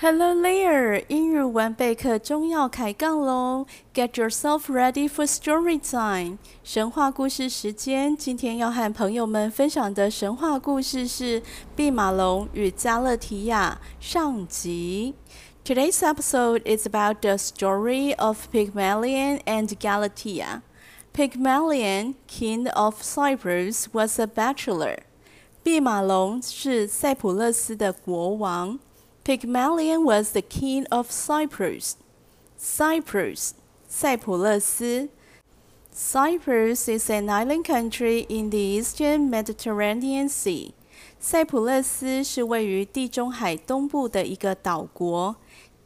Hello there，英语玩备课中要开杠喽！Get yourself ready for story time，神话故事时间。今天要和朋友们分享的神话故事是《弼马龙与加勒提亚》上集。Today's episode is about the story of Pygmalion and Galatea. Pygmalion, king of Cyprus, was a bachelor. 弼马龙是塞浦路斯的国王。 Pygmalion was the king of Cyprus. Cyprus, 塞浦路斯。Cyprus is an island country in the eastern Mediterranean Sea. 塞浦路斯是位于地中海东部的一个岛国。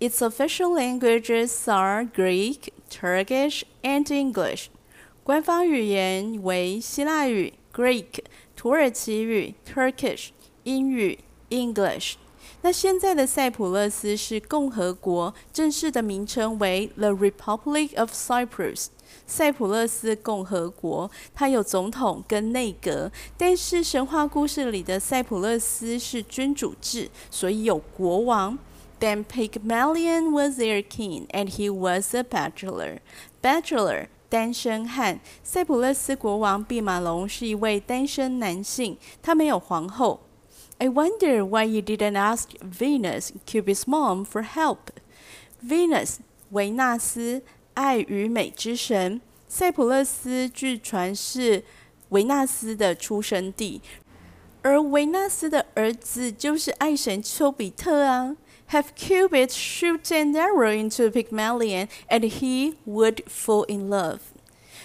Its official languages are Greek, Turkish, and English. 官方语言为希腊语 （Greek）、土耳其语 （Turkish）、英语 （English）。 那现在的塞浦路斯是共和国，正式的名称为 The Republic of Cyprus，塞浦路斯共和国。它有总统跟内阁，但是神话故事里的塞浦路斯是君主制，所以有国王。Then Pygmalion was their king, and he was a bachelor. Bachelor，单身汉。塞浦路斯国王弼马龙是一位单身男性，他没有皇后。I wonder why you didn't ask Venus, Cupid's mom, for help. Venus，维纳斯，爱与美之神。塞浦路斯据传是维纳斯的出生地，而维纳斯的儿子就是爱神丘比特啊。Have Cupid shoot an arrow into Pygmalion, and he would fall in love.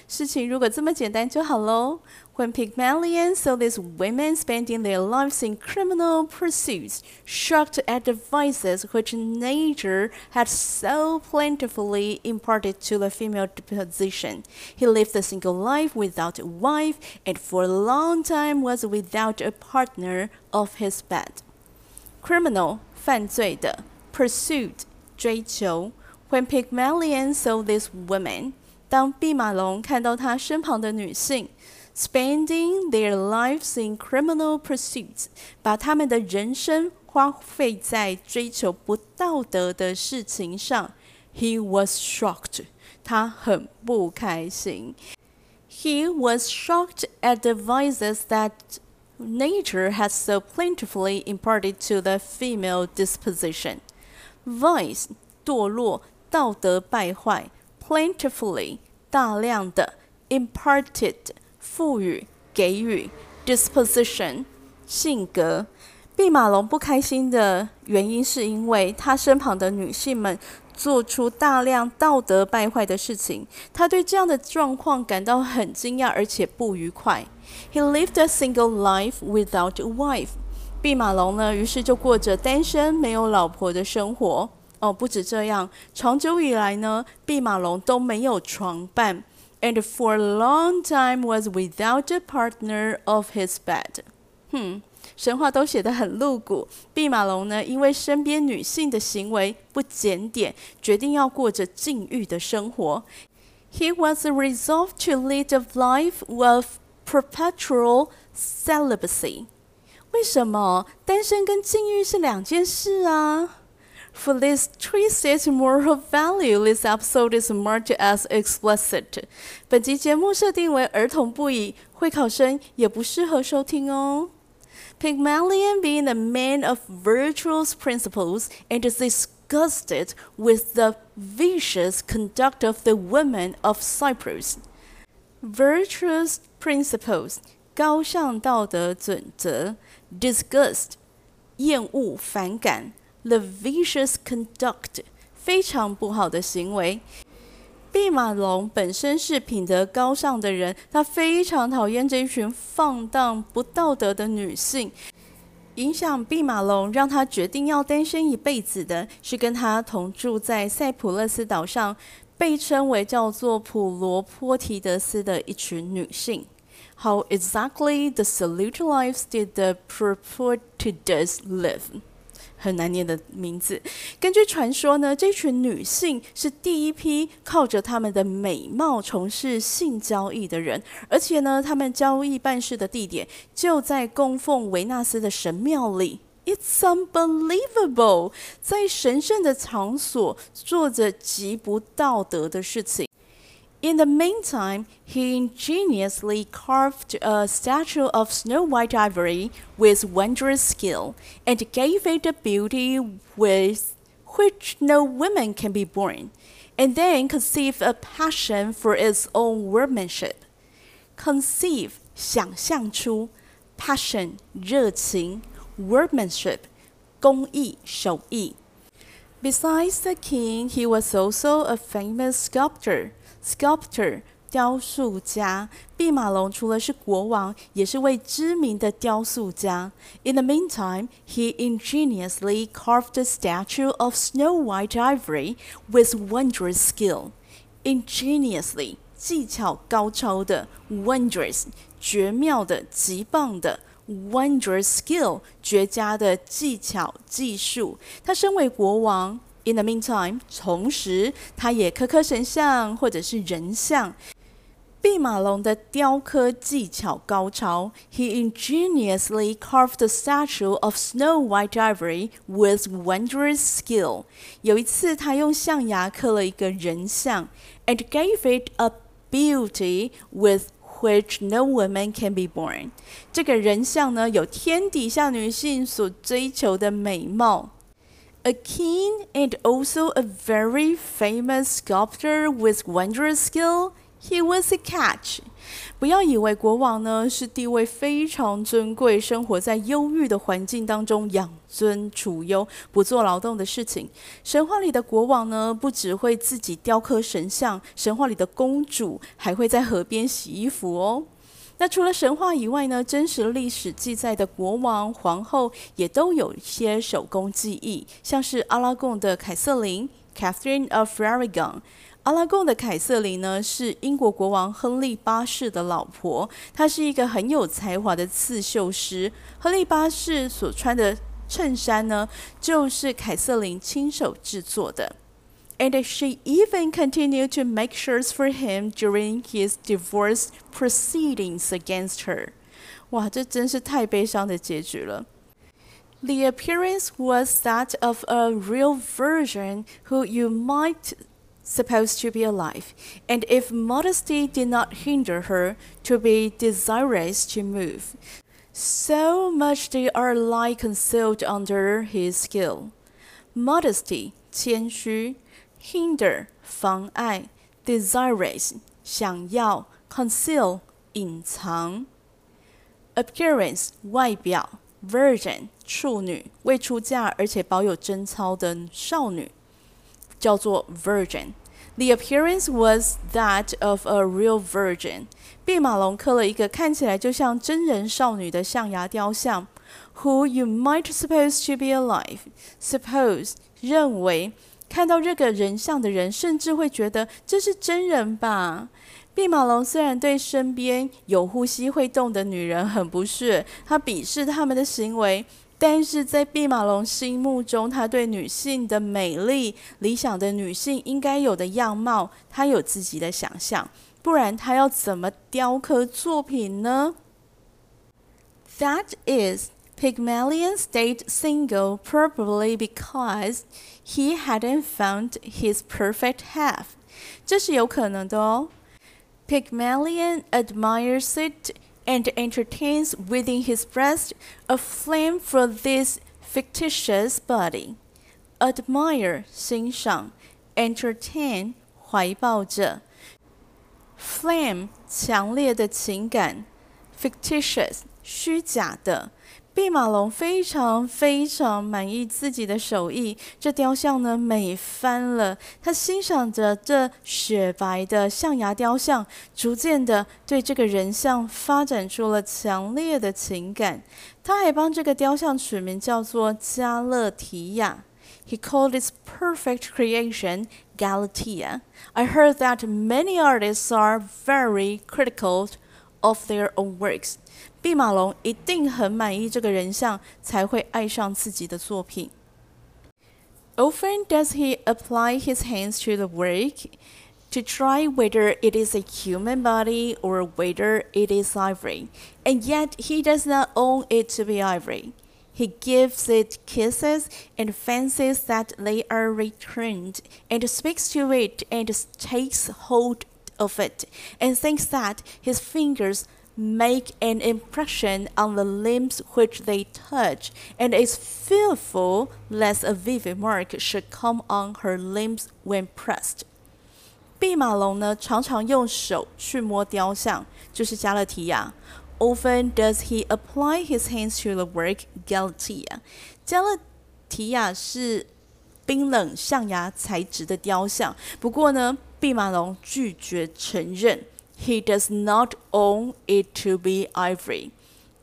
事情如果这么简单就好喽。When Pygmalion saw these women spending their lives in criminal pursuits, shocked at the vices which nature had so plentifully imparted to the female position, he lived a single life without a wife, and for a long time was without a partner of his bed. Criminal 犯罪的，pursuit 追求。When Pygmalion saw these women, 当弼马龙看到他身旁的女性，spending their lives in criminal pursuits，把他们的人生花费在追求不道德的事情上，he was shocked，他很不开心。He was shocked at the vices that nature has so plentifully imparted to the female disposition. Vice，堕落，道德败坏。 plentifully 大量的，imparted 赋予给予，disposition 性格。毕马龙不开心的原因是因为他身旁的女性们做出大量道德败坏的事情，他对这样的状况感到很惊讶而且不愉快。He lived a single life without a wife。毕马龙呢，于是就过着单身没有老婆的生活。哦，不止这样，长久以来呢，弼马龙都没有床伴，and for a long time was without a partner of his bed。哼，神话都写得很露骨。弼马龙呢，因为身边女性的行为不检点，决定要过着禁欲的生活。He was resolved to lead a life of perpetual celibacy。为什么单身跟禁欲是两件事啊 ？For this twisted moral value, this episode is marked as explicit. 本集节目设定为儿童不宜，会考生也不适合收听哦。Pygmalion, being a man of virtuous principles and disgusted with the vicious conduct of the women of Cyprus. Virtuous principles, 高尚道德准则；disgust，厌恶、反感。 The vicious conduct，非常不好的行为。弼马龙本身是品德高尚的人，他非常讨厌这一群放荡不道德的女性。影响弼马龙，让他决定要单身一辈子的，是跟他同住在塞浦路斯岛上，被称为叫做普罗坡提德斯的一群女性。How exactly the salute lives did the purportedous live? 很难念的名字。根据传说呢，这群女性是第一批靠着她们的美貌从事性交易的人，而且呢，她们交易办事的地点就在供奉维纳斯的神庙里 It's unbelievable！在神圣的场所做着极不道德的事情。In the meantime, he ingeniously carved a statue of Snow White ivory with wondrous skill, and gave it a beauty with which no woman can be born, and then conceived a passion for its own workmanship. Conceive 想象出，passion 热情，workmanship 工艺手艺。Besides the king, he was also a famous sculptor. Sculptor 雕塑家，毕马龙除了是国王，也是位知名的雕塑家。In the meantime, he ingeniously carved a statue of Snow White ivory with wondrous skill. Ingeniously 技巧高超的，wondrous 绝妙的、极棒的。Wondrous skill，绝佳的技巧、技术。他身为国王 ，in the meantime，同时他也刻刻神像或者是人像。毕马龙的雕刻技巧高超。He ingeniously carved a statue of Snow White ivory with wondrous skill。有一次，他用象牙刻了一个人像，and gave it a beauty with which no woman can be born。这个人像呢，有天底下女性所追求的美貌。 A king and also a very famous sculptor with wondrous skill He was a catch。不要以为国王呢是地位非常尊贵、生活在忧郁的环境当中养尊处优、不做劳动的事情。神话里的国王呢，不只会自己雕刻神像，神话里的公主还会在河边洗衣服哦。那除了神话以外呢，真实历史记载的国王、皇后也都有一些手工技艺，像是阿拉贡的凯瑟琳 （Catherine of Aragon）。阿拉贡的凯瑟琳呢，是英国国王亨利八世的老婆。她是一个很有才华的刺绣师。亨利八世所穿的衬衫呢，就是凯瑟琳亲手制作的。And she even continued to make shirts for him during his divorce proceedings against her。哇，这真是太悲伤的结局了。The appearance was that of a real virgin who you might supposed to be alive, and if modesty did not hinder her, to be desirous to move. So much they are lie concealed under his skill. Modesty 谦虚 ，hinder 妨碍，desirous 想要，conceal 隐藏，appearance 外表，virgin 处女未出嫁而且保有贞操的少女。叫做 Virgin。The appearance was that of a real virgin。毕马龙刻了一个看起来就像真人少女的象牙雕像，who you might suppose to be alive。Suppose 认为 看到这个人像的人，甚至会觉得这是真人吧。毕马龙虽然对身边有呼吸会动的女人很不屑，他鄙视他们的行为。但是在毕马龙心目中，他对女性的美丽、理想的女性应该有的样貌，他有自己的想象，不然他要怎么雕刻作品呢？That is, Pygmalion stayed single probably because he hadn't found his perfect half。这是有可能的哦。Pygmalion admires it and entertains within his breast a flame for this fictitious body. Admire 欣赏，entertain 怀抱着，flame 强烈的情感，fictitious 虚假的。 毕马龙非常非常满意自己的手艺，这雕像呢美翻了。他欣赏着这雪白的象牙雕像，逐渐的对这个人像发展出了强烈的情感。他还帮这个雕像取名叫做加勒提亚。He called his perfect creation Galatea. I heard that many artists are very critical of their own works. 毕马龙一定很满意这个人像，才会爱上自己的作品。Often does he apply his hands to the work to try whether it is a human body or whether it is ivory, and yet he does not own it to be ivory. He gives it kisses and fancies that they are returned, and speaks to it and takes hold of it, and thinks that his fingers make an impression on the limbs which they touch, and is fearful lest a vivid mark should come on her limbs when pressed. 弼马龙呢，常常用手去摸雕像，就是加勒提亚。Often does he apply his hands to the work Galatea。加勒提亚是冰冷象牙材质的雕像，不过呢， 毕马龙拒绝承认。He does not own it to be ivory.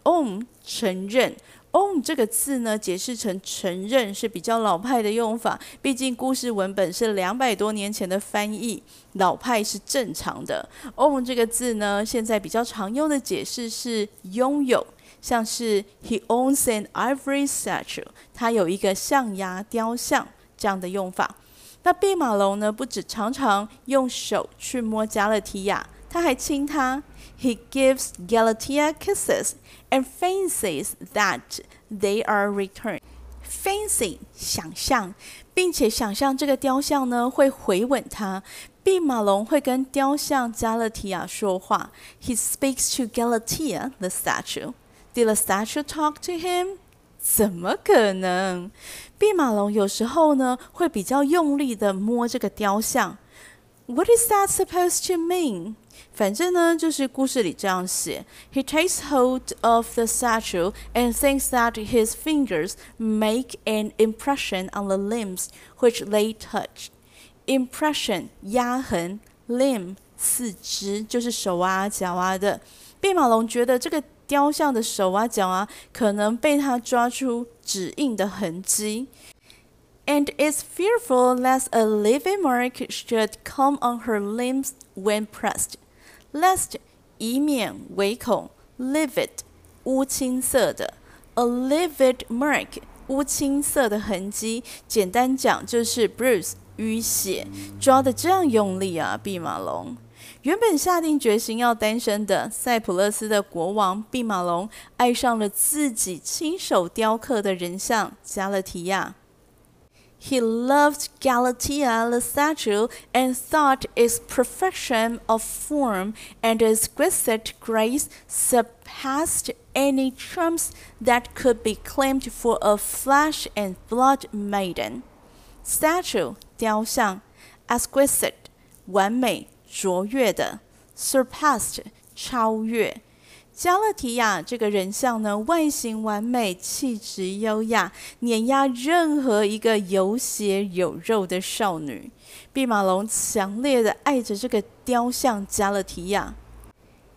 Own 承认，own 这个字呢，解释成承认是比较老派的用法。毕竟故事文本是两百多年前的翻译，老派是正常的。own 这个字呢，现在比较常用的解释是拥有，像是 He owns an ivory statue，他有一个象牙雕像这样的用法。那弼马龙呢，不止常常用手去摸加勒提亚。他还亲她。He gives Galatea kisses and fancies that they are returned. Fancy 想象，并且想象这个雕像呢会回吻他。弼马龙会跟雕像加勒提亚说话。He speaks to Galatea, the statue. Did the statue talk to him? 怎么可能？弼马龙有时候呢会比较用力的摸这个雕像。What is that supposed to mean? 反正呢，就是故事里这样写：He takes hold of the statue and thinks that his fingers make an impression on the limbs which they touch. Impression 压痕，limb 四肢就是手啊、脚啊的。弼马龙觉得这个雕像的手啊、脚啊，可能被他抓出指印的痕迹。and it's fearful lest a living mark should come on her limbs when pressed. Lest 以免唯恐 livid 乌青色的 a livid mark 乌青色的痕迹，简单讲就是 bruise 淤血。抓的这样用力啊，弼马龙。原本下定决心要单身的塞浦路斯的国王弼马龙，爱上了自己亲手雕刻的人像加勒提亚。he loved Galatea the statue and thought its perfection of form and exquisite grace surpassed any charms that could be claimed for a flesh and blood maiden. Statue 雕像，exquisite 完美 卓越的，surpassed 超越。加勒提亚这个人像呢，外形完美，气质优雅，碾压任何一个有血有肉的少女。弼马龙强烈的爱着这个雕像加勒提亚。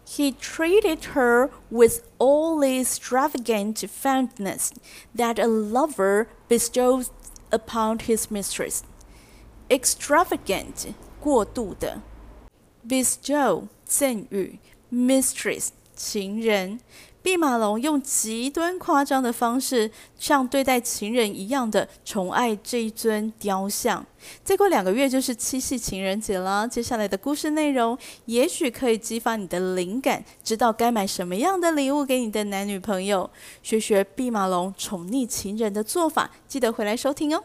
He treated her with all the extravagant fondness that a lover bestows upon his mistress. Extravagant 过度的，bestow 赠予，mistress 情人，弼马龙用极端夸张的方式，像对待情人一样的宠爱这一尊雕像。再过两个月就是七夕情人节了，接下来的故事内容也许可以激发你的灵感，知道该买什么样的礼物给你的男女朋友，学学弼马龙宠溺情人的做法。记得回来收听哦。